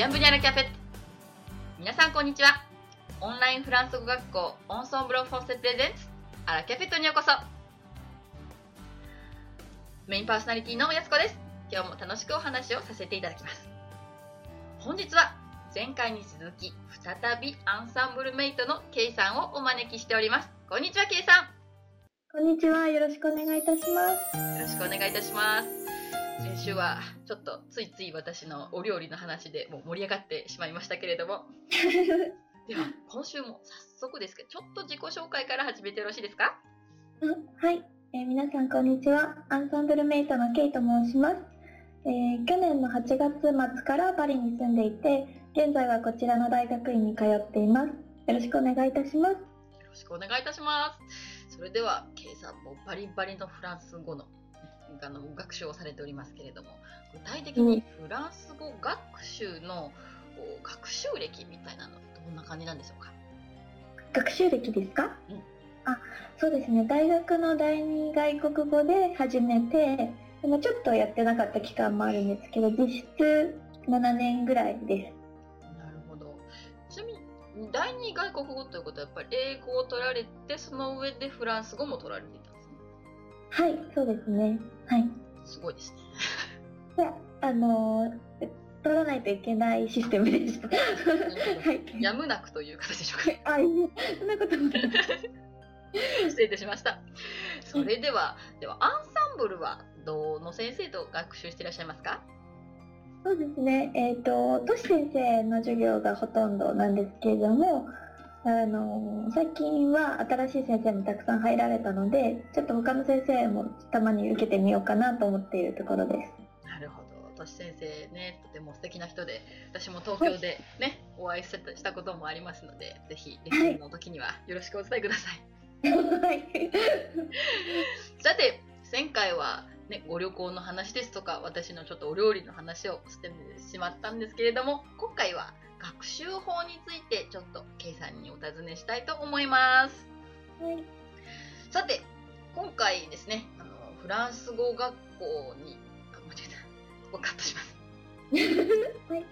ビアンブニャラキャフェ。皆さんこんにちは。オンラインフランス語学校オンソンブロフォンセプレゼンツアラキャフェットにようこそ。メインパーソナリティのやすこです。今日も楽しくお話をさせていただきます。本日は前回に続き再びアンサンブルメイトの K さんをお招きしております。こんにちは K さん。こんにちは。よろしくお願いいたします。よろしくお願いいたします。先週はちょっとついつい私のお料理の話でもう盛り上がってしまいましたけれども。では、今週も早速ですけど、ちょっと自己紹介から始めてよろしいですか？うんはい、えー皆さんこんにちは。アンサンブルメイトのケイと申します。えー去年の8月末からパリに住んでいて、現在はこちらの大学院に通っています。よろしくお願いいたします。よろしくお願いいたします。それでは、K さんもバリバリのフランス語のあの学習をされておりますけれども、具体的にフランス語学習の学習歴みたいなのどんな感じなんでしょうか？学習歴ですか、うんあ、そうですね。大学の第二外国語で始めて、でもちょっとやってなかった期間もあるんですけど、実質7年ぐらいです。なるほど。ちなみに、第二外国語ということは、やっぱり英語を取られて、その上でフランス語も取られていた。はい、そうですね。はい。すごいですね。いや、あのー、取らないといけないシステムでした。はい。やむなくという形でしょうか？あ、いいえそんなこともない。失礼いたしました。それでは、では、アンサンブルは、どの先生と学習していらっしゃいますか？そうですね。えっ、と、トシ先生の授業がほとんどなんですけれども、あのー、最近は新しい先生もたくさん入られたので、ちょっと他の先生もたまに受けてみようかなと思っているところです。なるほど。とし先生ね、とても素敵な人で、私も東京でね、お会いしたしたこともありますので、ぜひ、レッスンの時にはよろしくお伝えください。はい。さて、前回は、ね、ご旅行の話ですとか、私のちょっとお料理の話をしてしまったんですけれども、今回は学習法についてちょっと K さんにお尋ねしたいと思います。はい。さて、今回ですね、あのフランス語学校に、あ、間違えた。カットします。はい。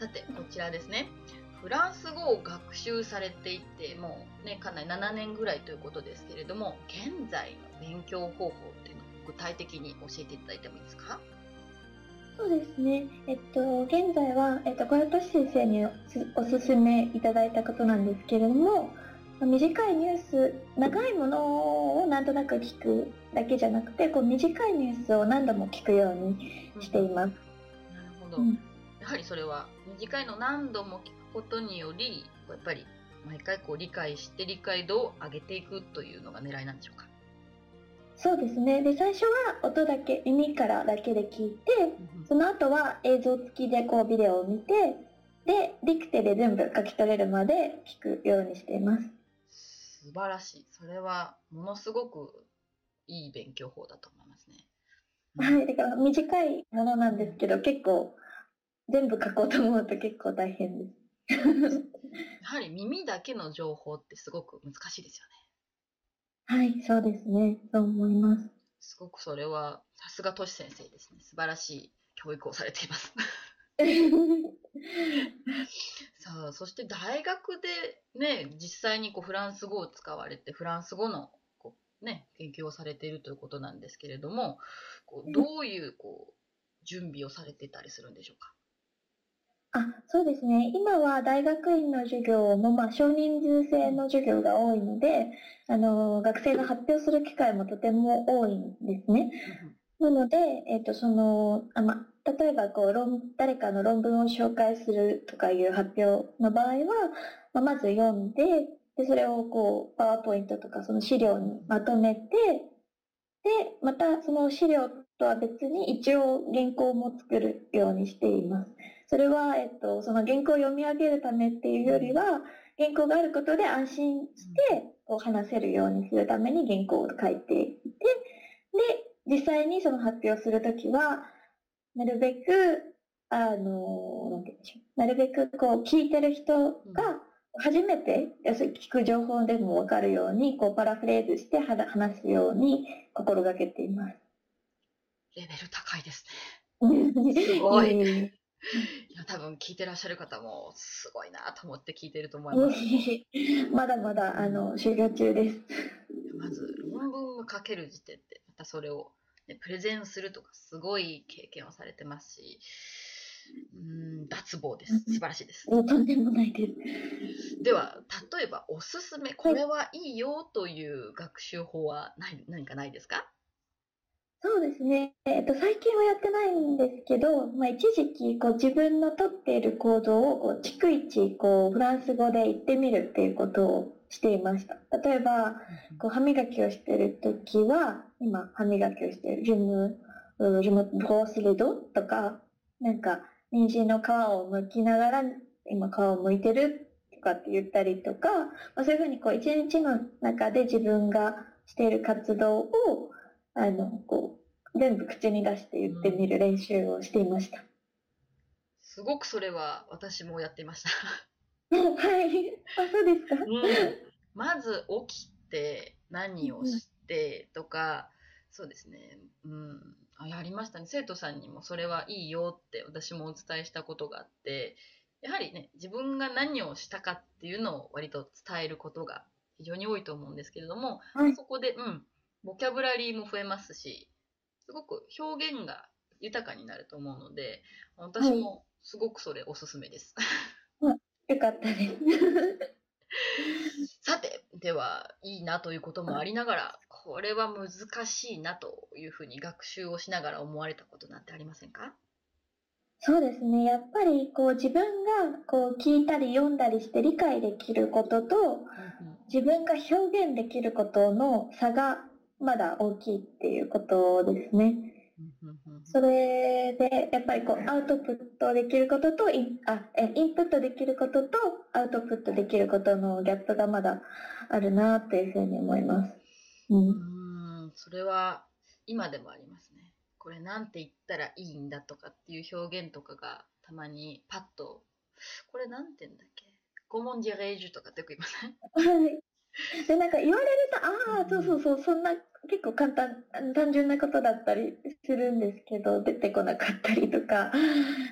さて、こちらですね。フランス語を学習されていて、もうね、かなり7年ぐらいということですけれども、現在の勉強方法っていうのを具体的に教えていただいてもいいですか？そうですね。えっと、現在は、えっと、これトシ先生におすお勧めいただいたことなんですけれども、短いニュース、長いものをなんとなく聞くだけじゃなくて、こう短いニュースを何度も聞くようにしています。なるほど。うんやはりそれは短いのを何度も聞くことにより、やっぱり毎回こう理解して理解度を上げていくというのが狙いなんでしょうか？そうですね。で、最初は音だけ、耳からだけで聞いて、その後は映像付きでこうビデオを見て、で、ディクテで全部書き取れるまで聞くようにしています。素晴らしい。それはものすごくいい勉強法だと思いますね。はい、だから短いものなんですけど、結構、全部書こうと思うと結構大変です。やはり耳だけの情報ってすごく難しいですよね。はい、そうですね。そう思います。すごくそれはさすがトシ先生ですね。素晴らしい教育をされています。さあ、そして大学でね、実際にこうフランス語を使われて、フランス語のこう、ね、研究をされているということなんですけれども、こうどういうこう準備をされてたりするんでしょうか？あ、そうですね。今は大学院の授業も、まあ、少人数制の授業が多いので、あの、学生が発表する機会もとても多いんですね。なので、えっ、と、その、あま、例えば、こう、論、誰かの論文を紹介するとかいう発表の場合は、まあ、まず読んで、で、それをこう、パワーポイントとかその資料にまとめて、で、またその資料とは別に一応原稿も作るようにしています。それは、えっと、その原稿を読み上げるためっていうよりは、原稿があることで安心してこう話せるようにするために原稿を書いていて、で、実際にその発表するときは、なるべく、あの、なんて言うんでしょう。なるべくこう聞いてる人が初めて、要するに聞く情報でもわかるように、こうパラフレーズして話すように心がけています。レベル高いですすごいいや、多分聞いてらっしゃる方もすごいなと思って聞いてると思います。まだまだ、あの、修行中です。まず、論文を書ける時点で、またそれを、ね、プレゼンするとか、すごい経験をされてますし、うん、脱帽です。素晴らしいです。とんでもないです。では、例えばおすすめ、これはいいよという学習法は何何かないですか？そうですね。えっと、最近はやってないんですけど、まあ、一時期、こう、自分のとっている行動を、こう、逐一、こう、フランス語で言ってみるっていうことをしていました。例えば、こう、歯磨きをしているときは、今、歯磨きをしている、ジム、ジム、ブロースレドとか、なんか、人参の皮を剥きながら、今、皮を剥いてるとかって言ったりとか、まあ、そういうふうに、こう、一日の中で自分がしている活動を、あの、こう、全部口に出して言ってみる練習をしていました。すごくそれは私もやっていました。はい。あ、そうですか？うん、まず起きて何をしてとか、そうですね、うん、あやりましたね。生徒さんにもそれはいいよって私もお伝えしたことがあって、やはりね、自分が何をしたかっていうのを割と伝えることが非常に多いと思うんですけれども、はいそこで、うん、ボキャブラリーも増えますし、すごく表現が豊かになると思うので、私もすごくそれおすすめです。よかったです。さて、では、いいなということもありながら、これは難しいなというふうに学習をしながら思われたことなんてありませんか？そうですね。やっぱり、こう、自分が、こう、聞いたり読んだりして理解できることと、自分が表現できることの差がまだ大きいっていうことですね。それで、やっぱりこう、アウトプットできることと、インあえインプットできることと、アウトプットできることのギャップがまだあるなというふうに思います。うん。うん、それは今でもありますね。これなんて言ったらいいんだとかっていう表現とかがたまにパッと、これなんて言うんだっけ？コモンディレージュとかってよく言いません？はい。で、なんか言われると、ああ、そうそうそう、そんな結構簡単、単純なことだったりするんですけど、出てこなかったりとか。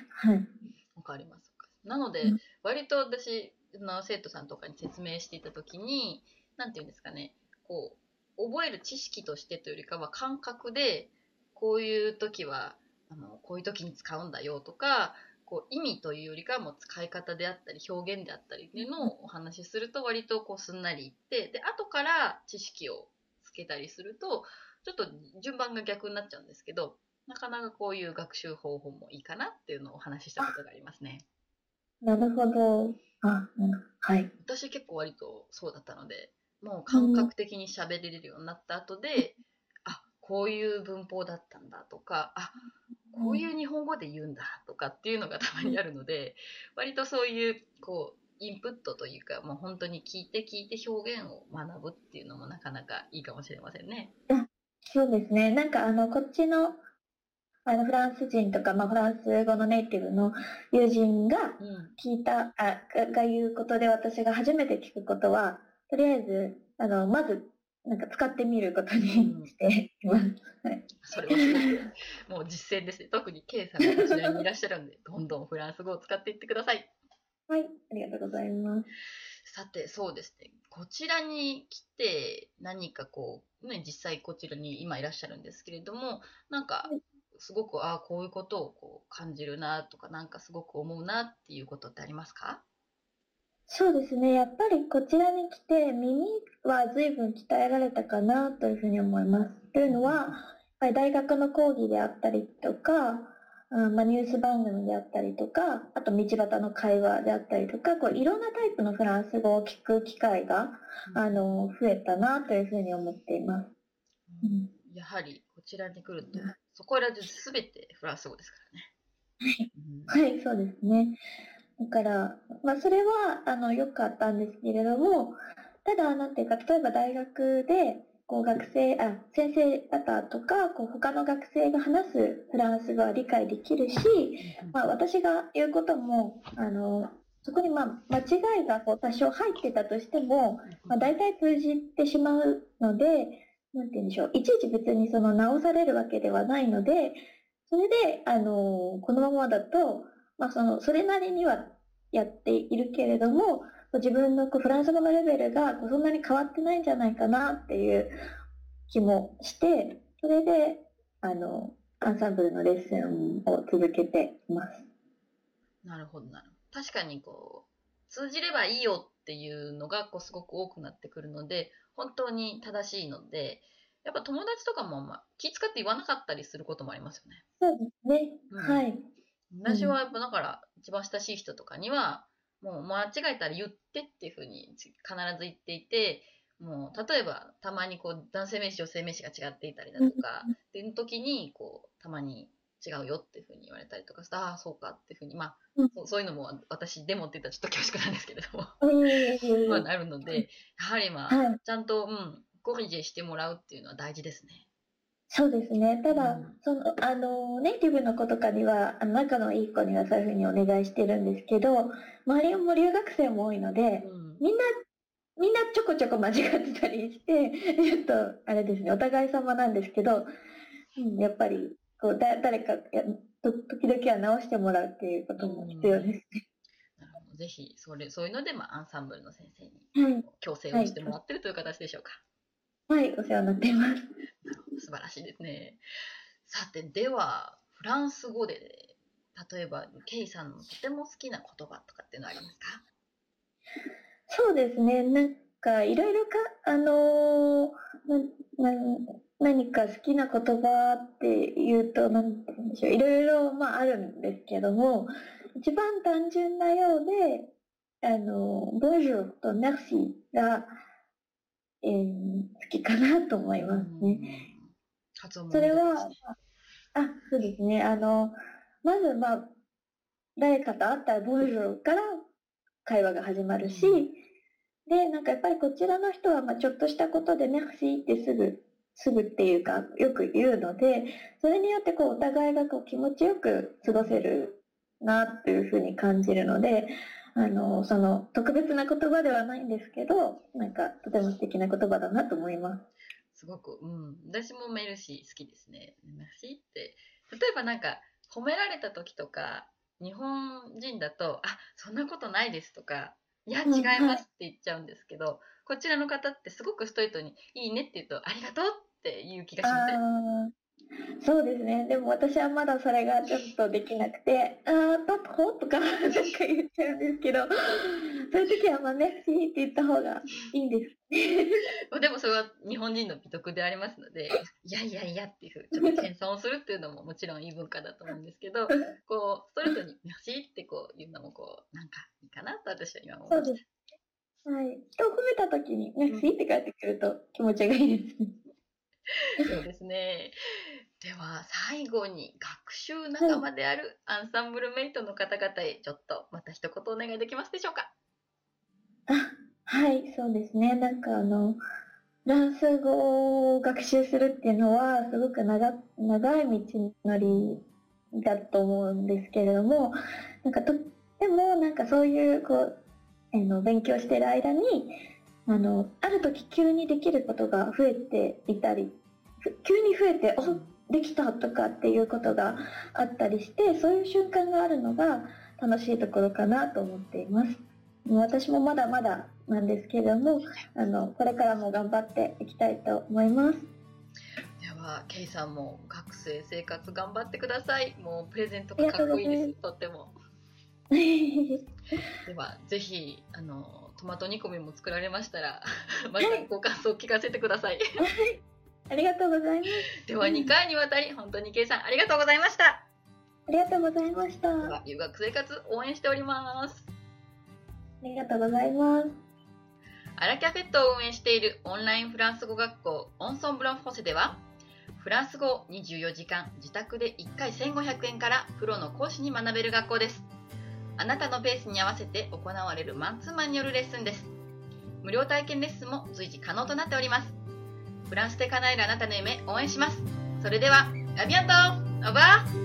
はい。わかります。なのでうん、割と私の生徒さんとかに説明していたときに、なんていうんですかね、こう、覚える知識としてというよりかは感覚で、こういう時は、あの、こういう時に使うんだよとか、こう意味というよりかはもう使い方であったり表現であったりっていうのをお話しすると割とこうすんなりいってで後から知識をつけたりするとちょっと順番が逆になっちゃうんですけどなかなかこういう学習方法もいいかなっていうのをお話ししたことがありますね。なるほど。あ、うんはい。私結構割とそうだったのでもう感覚的に喋れるようになった後で、あこういう文法だったんだとかあこういう日本語で言うんだとかっていうのがたまにあるので割とそういうこうインプットというかもう本当に聞いて聞いて表現を学ぶっていうのもなかなかいいかもしれませんね。そうですね。なんかあの、こっちの、あの、フランス人とか、まあ、フランス語のネイティブの友人がうん聞いた、あ、がが言うことで私が初めて聞くことは、とりあえず、あの、まず、なんか使ってみることにしています。はい。それもう実践ですね。特に K さんがこちらにいらっしゃるんで、どんどんフランス語を使っていってください。はい、ありがとうございます。さて、そうですね。こちらに来て何かこう、ね、実際こちらに今いらっしゃるんですけれども、なんかはい、すごく、ああ、こういうことをこう感じるなとか、なんかすごく思うなっていうことってありますか？そうですね。やっぱりこちらに来て耳は随分鍛えられたかなというふうに思います。というのは、やっぱり大学の講義であったりとか、うんまあ、ニュース番組であったりとか、あと道端の会話であったりとか、こういろんなタイプのフランス語を聞く機会が、あの、増えたなというふうに思っています。うんやはりこちらに来ると、そこら中すべてフランス語ですからね。うんはい、そうですね。だから、まあ、それは、あの、良かったんですけれども、ただ、なんていうか、例えば大学で、こう、学生、あ、先生方とか、こう、他の学生が話すフランス語は理解できるし、まあ、私が言うことも、あの、そこに、まあ、間違いがこう多少入ってたとしても、まあ、大体通じてしまうので、なんて言うんでしょう、いちいち別にその直されるわけではないので、それで、あの、このままだと、まあ、その、それなりにはやっているけれども、自分のこうフランス語のレベルがこうそんなに変わってないんじゃないかなっていう気もして、それで、あの、アンサンブルのレッスンを続けています。なるほどなるほど。確かにこう、通じればいいよっていうのがこうすごく多くなってくるので、本当に正しいので、やっぱ友達とかも、まあ、気遣って言わなかったりすることもありますよね。そうですね。うん、はい。私はやっぱだから、一番親しい人とかには、もう間違えたら言ってっていうふうに必ず言っていて、もう例えばたまにこう男性名詞女性名詞が違っていたりだとか、っていう時にこうたまに違うよっていうふうに言われたりとかしてああそうかっていうふうにまあ、うん、そういうのも私でもって言ったらちょっと恐縮なんですけれども まあなるのでやはりまあ、はい、ちゃんと、うん、ゴリジェしてもらうっていうのは大事ですね。そうですね。ただ、うん、その、あの、ネイティブの子とかには、あの仲のいい子にはそういうふうにお願いしてるんですけど、周りも留学生も多いので、うん、みんな、みんなちょこちょこ間違ってたりして、ちょっと、あれですね、お互い様なんですけど、うん、やっぱり、こう、だ誰かや時々は直してもらうっていうことも必要ですね。なるほど。ぜひ、それ、そういうので、まあ、アンサンブルの先生に、強制をしてもらってるという形でしょうか。はい、お世話になっています。素晴らしいですね。さて、では、フランス語で、例えば、ケイさんのとても好きな言葉とかっていうのはありますか？そうですね。なんか、いろいろか、あのー、な、な、何か好きな言葉って言うと、なんて言うんでしょう。いろいろ、まあ、あるんですけども、一番単純なようで、あの、ボンジュールとメルシーが、えー、好きかなと思いますね。それは、あ、そうですね。あの、まず、まあ、誰かと会ったら、ボンジュールから会話が始まるし、で、なんかやっぱりこちらの人は、まあ、ちょっとしたことで、メクシーってすぐ、すぐっていうか、よく言うので、それによってこう、お互いがこう気持ちよく過ごせるなっていうふうに感じるので、あの、その特別な言葉ではないんですけど、なんかとても素敵な言葉だなと思います。すごく、うん。私もメルシー好きですね。メルシーって、例えばなんか褒められた時とか、日本人だと、あ、そんなことないですとか、いや、違いますって言っちゃうんですけど、こちらの方ってすごくストレートに、いいねって言うと、ありがとうっていう気がしません？そうですね。でも私はまだそれがちょっとできなくて、あー、パパとか、なんか言っちゃうんですけど、そういう時はまあ、メッシーって言った方がいいんです。でもそれは日本人の美徳でありますので、いやいやいやっていうふうちょっと謙遜をするっていうのももちろんいい文化だと思うんですけど、こう、ストレートにメッシーってこう言うのもこう、なんかいいかなと私は今思います。そうです。はい。人を褒めた時にメッシーって返ってくると気持ちがいいです。そうですね。では最後に学習仲間であるアンサンブルメイトの方々へちょっとまた一言お願いできますでしょうか？あはいそうですね。なんかあのフランス語を学習するっていうのはすごく長長い道のりだと思うんですけれどもなんかとってもなんかそういうこう、えの勉強してる間にあのある時急にできることが増えていたり急に増えておできたとかっていうことがあったりしてそういう瞬間があるのが楽しいところかなと思っています。私もまだまだなんですけれどもあのこれからも頑張っていきたいと思います。ではケイさんも学生生活頑張ってください。もうプレゼントがかっこいいです。とっても。ではぜひあのトマト煮込みも作られましたら またご感想を聞かせてくださいありがとうございます。では2回にわたり、本当にケイさんありがとうございました。ありがとうございました。留学生活応援しております。ありがとうございます。アラキャフェットを運営しているオンラインフランス語学校オンソンブロンフォセでは、フランス語を24時間自宅で1回1500円からプロの講師に学べる学校です。あなたのペースに合わせて行われるマンツーマンによるレッスンです。無料体験レッスンも随時可能となっております。フランスで叶えるあなたの夢応援します。それでは、アビアントオーバー